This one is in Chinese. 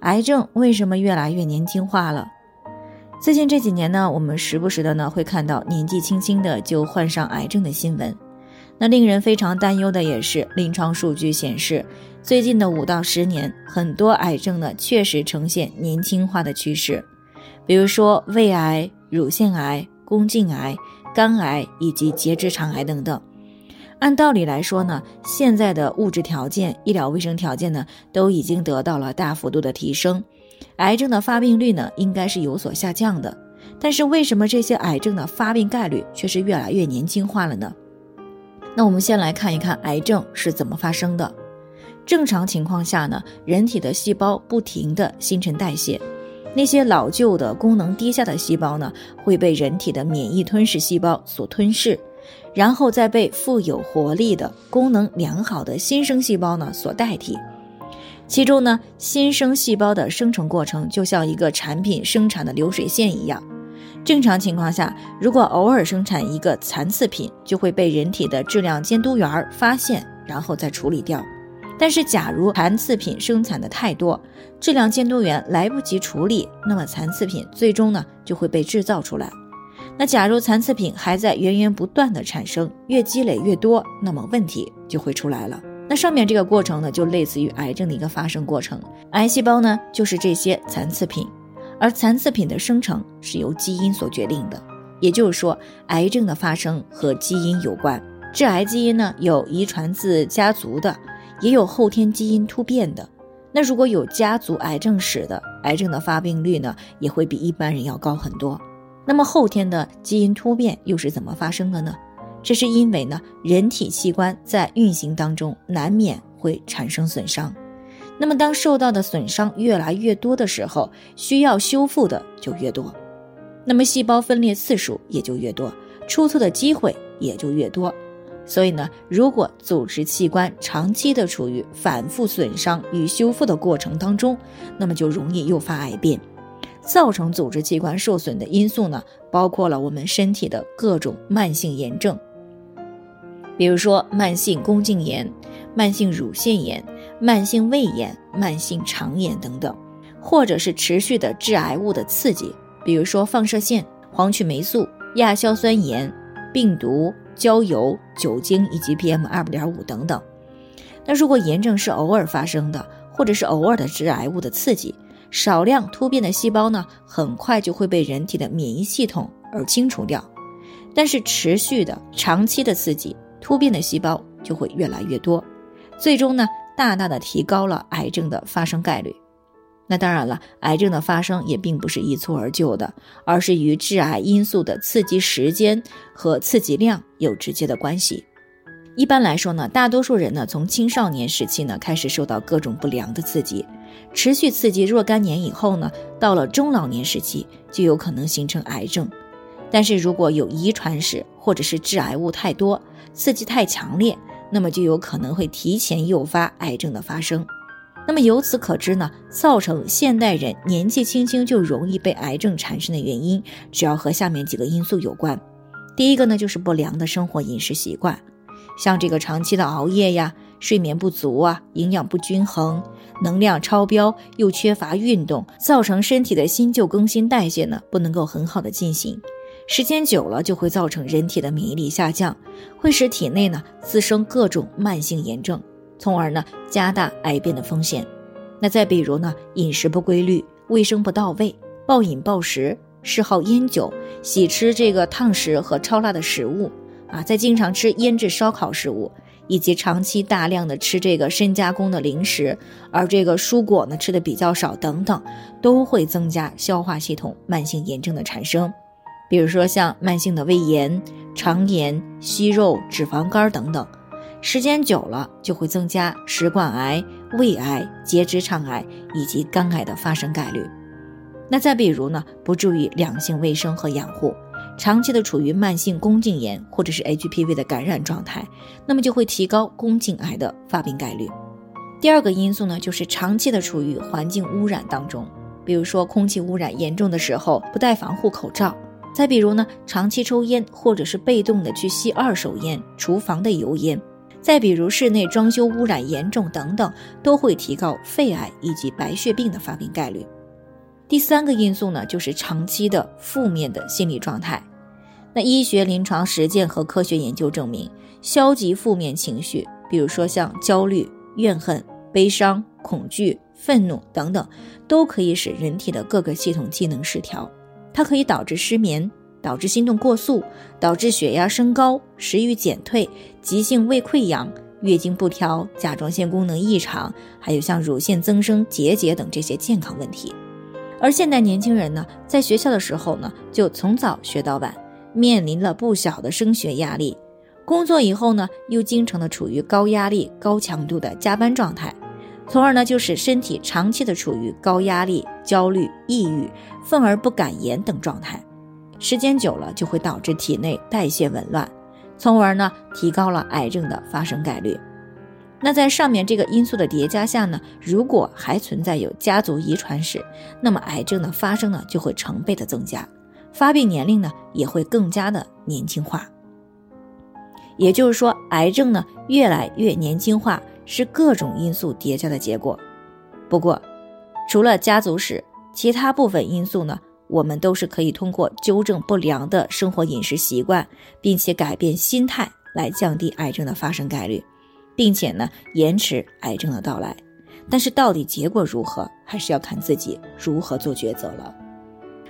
癌症为什么越来越年轻化了？最近这几年呢，我们时不时的呢会看到年纪轻轻的就患上癌症的新闻。那令人非常担忧的也是，临床数据显示，最近的五到十年，很多癌症呢确实呈现年轻化的趋势。比如说胃癌、乳腺癌、宫颈癌、肝癌以及结直肠癌等等。按道理来说呢，现在的物质条件、医疗卫生条件呢，都已经得到了大幅度的提升，癌症的发病率呢，应该是有所下降的。但是为什么这些癌症的发病概率却是越来越年轻化了呢？那我们先来看一看癌症是怎么发生的。正常情况下呢，人体的细胞不停的新陈代谢，那些老旧的功能低下的细胞呢，会被人体的免疫吞噬细胞所吞噬。然后再被富有活力的、功能良好的新生细胞呢所代替。其中呢，新生细胞的生成过程就像一个产品生产的流水线一样。正常情况下，如果偶尔生产一个残次品，就会被人体的质量监督员发现，然后再处理掉。但是，假如残次品生产的太多，质量监督员来不及处理，那么残次品最终呢就会被制造出来。那假如残次品还在源源不断的产生，越积累越多，那么问题就会出来了。那上面这个过程呢，就类似于癌症的一个发生过程。癌细胞呢，就是这些残次品，而残次品的生成是由基因所决定的。也就是说，癌症的发生和基因有关。致癌基因呢，有遗传自家族的，也有后天基因突变的。那如果有家族癌症史的，癌症的发病率呢，也会比一般人要高很多。那么后天的基因突变又是怎么发生的呢？这是因为呢，人体器官在运行当中难免会产生损伤。那么当受到的损伤越来越多的时候，需要修复的就越多，那么细胞分裂次数也就越多，出错的机会也就越多。所以呢，如果组织器官长期的处于反复损伤与修复的过程当中，那么就容易诱发癌变。造成组织器官受损的因素呢，包括了我们身体的各种慢性炎症，比如说慢性宫颈炎、慢性乳腺炎、慢性胃炎、慢性肠炎等等，或者是持续的致癌物的刺激，比如说放射线、黄曲霉素、亚硝酸盐、病毒、焦油、酒精以及 PM 二点五等等。那如果炎症是偶尔发生的，或者是偶尔的致癌物的刺激。少量突变的细胞呢，很快就会被人体的免疫系统而清除掉，但是持续的、长期的刺激，突变的细胞就会越来越多，最终呢，大大的提高了癌症的发生概率。那当然了，癌症的发生也并不是一蹴而就的，而是与致癌因素的刺激时间和刺激量有直接的关系。一般来说呢，大多数人呢，从青少年时期呢开始受到各种不良的刺激。持续刺激若干年以后呢，到了中老年时期就有可能形成癌症。但是如果有遗传史或者是致癌物太多、刺激太强烈，那么就有可能会提前诱发癌症的发生。那么由此可知呢，造成现代人年纪轻轻就容易被癌症产生的原因，主要和下面几个因素有关。第一个呢，就是不良的生活饮食习惯，像这个长期的熬夜呀。睡眠不足啊，营养不均衡，能量超标，又缺乏运动，造成身体的新旧更新代谢呢不能够很好的进行，时间久了就会造成人体的免疫力下降，会使体内呢滋生各种慢性炎症，从而呢加大癌变的风险。那再比如呢，饮食不规律，卫生不到位，暴饮暴食，嗜好烟酒，喜吃这个烫食和超辣的食物啊，再经常吃腌制烧烤食物。以及长期大量的吃这个深加工的零食，而这个蔬果呢吃的比较少等等，都会增加消化系统慢性炎症的产生。比如说像慢性的胃炎、肠炎、息肉、脂肪肝等等，时间久了就会增加食管癌、胃癌、结直肠癌以及肝癌的发生概率。那再比如呢，不注意两性卫生和养护，长期的处于慢性宫颈炎或者是 HPV 的感染状态，那么就会提高宫颈癌的发病概率。第二个因素呢，就是长期的处于环境污染当中，比如说空气污染严重的时候不戴防护口罩，再比如呢，长期抽烟或者是被动的去吸二手烟、厨房的油烟，再比如室内装修污染严重等等，都会提高肺癌以及白血病的发病概率。第三个因素呢，就是长期的负面的心理状态。那医学、临床实践和科学研究证明，消极负面情绪，比如说像焦虑、怨恨、悲伤、恐惧、愤怒等等，都可以使人体的各个系统机能失调。它可以导致失眠，导致心动过速，导致血压升高、食欲减退、急性胃溃疡、月经不调、甲状腺功能异常，还有像乳腺增生、结节等这些健康问题。而现代年轻人呢，在学校的时候呢，就从早学到晚，面临了不小的升学压力；工作以后呢，又经常的处于高压力、高强度的加班状态，从而呢，就使身体长期的处于高压力、焦虑、抑郁、愤而不敢言等状态。时间久了，就会导致体内代谢紊乱，从而呢，提高了癌症的发生概率。那在上面这个因素的叠加下呢，如果还存在有家族遗传史，那么癌症的发生呢就会成倍的增加，发病年龄呢也会更加的年轻化。也就是说，癌症呢越来越年轻化是各种因素叠加的结果。不过，除了家族史，其他部分因素呢，我们都是可以通过纠正不良的生活饮食习惯，并且改变心态来降低癌症的发生概率。并且呢，延迟癌症的到来，但是到底结果如何，还是要看自己如何做抉择了。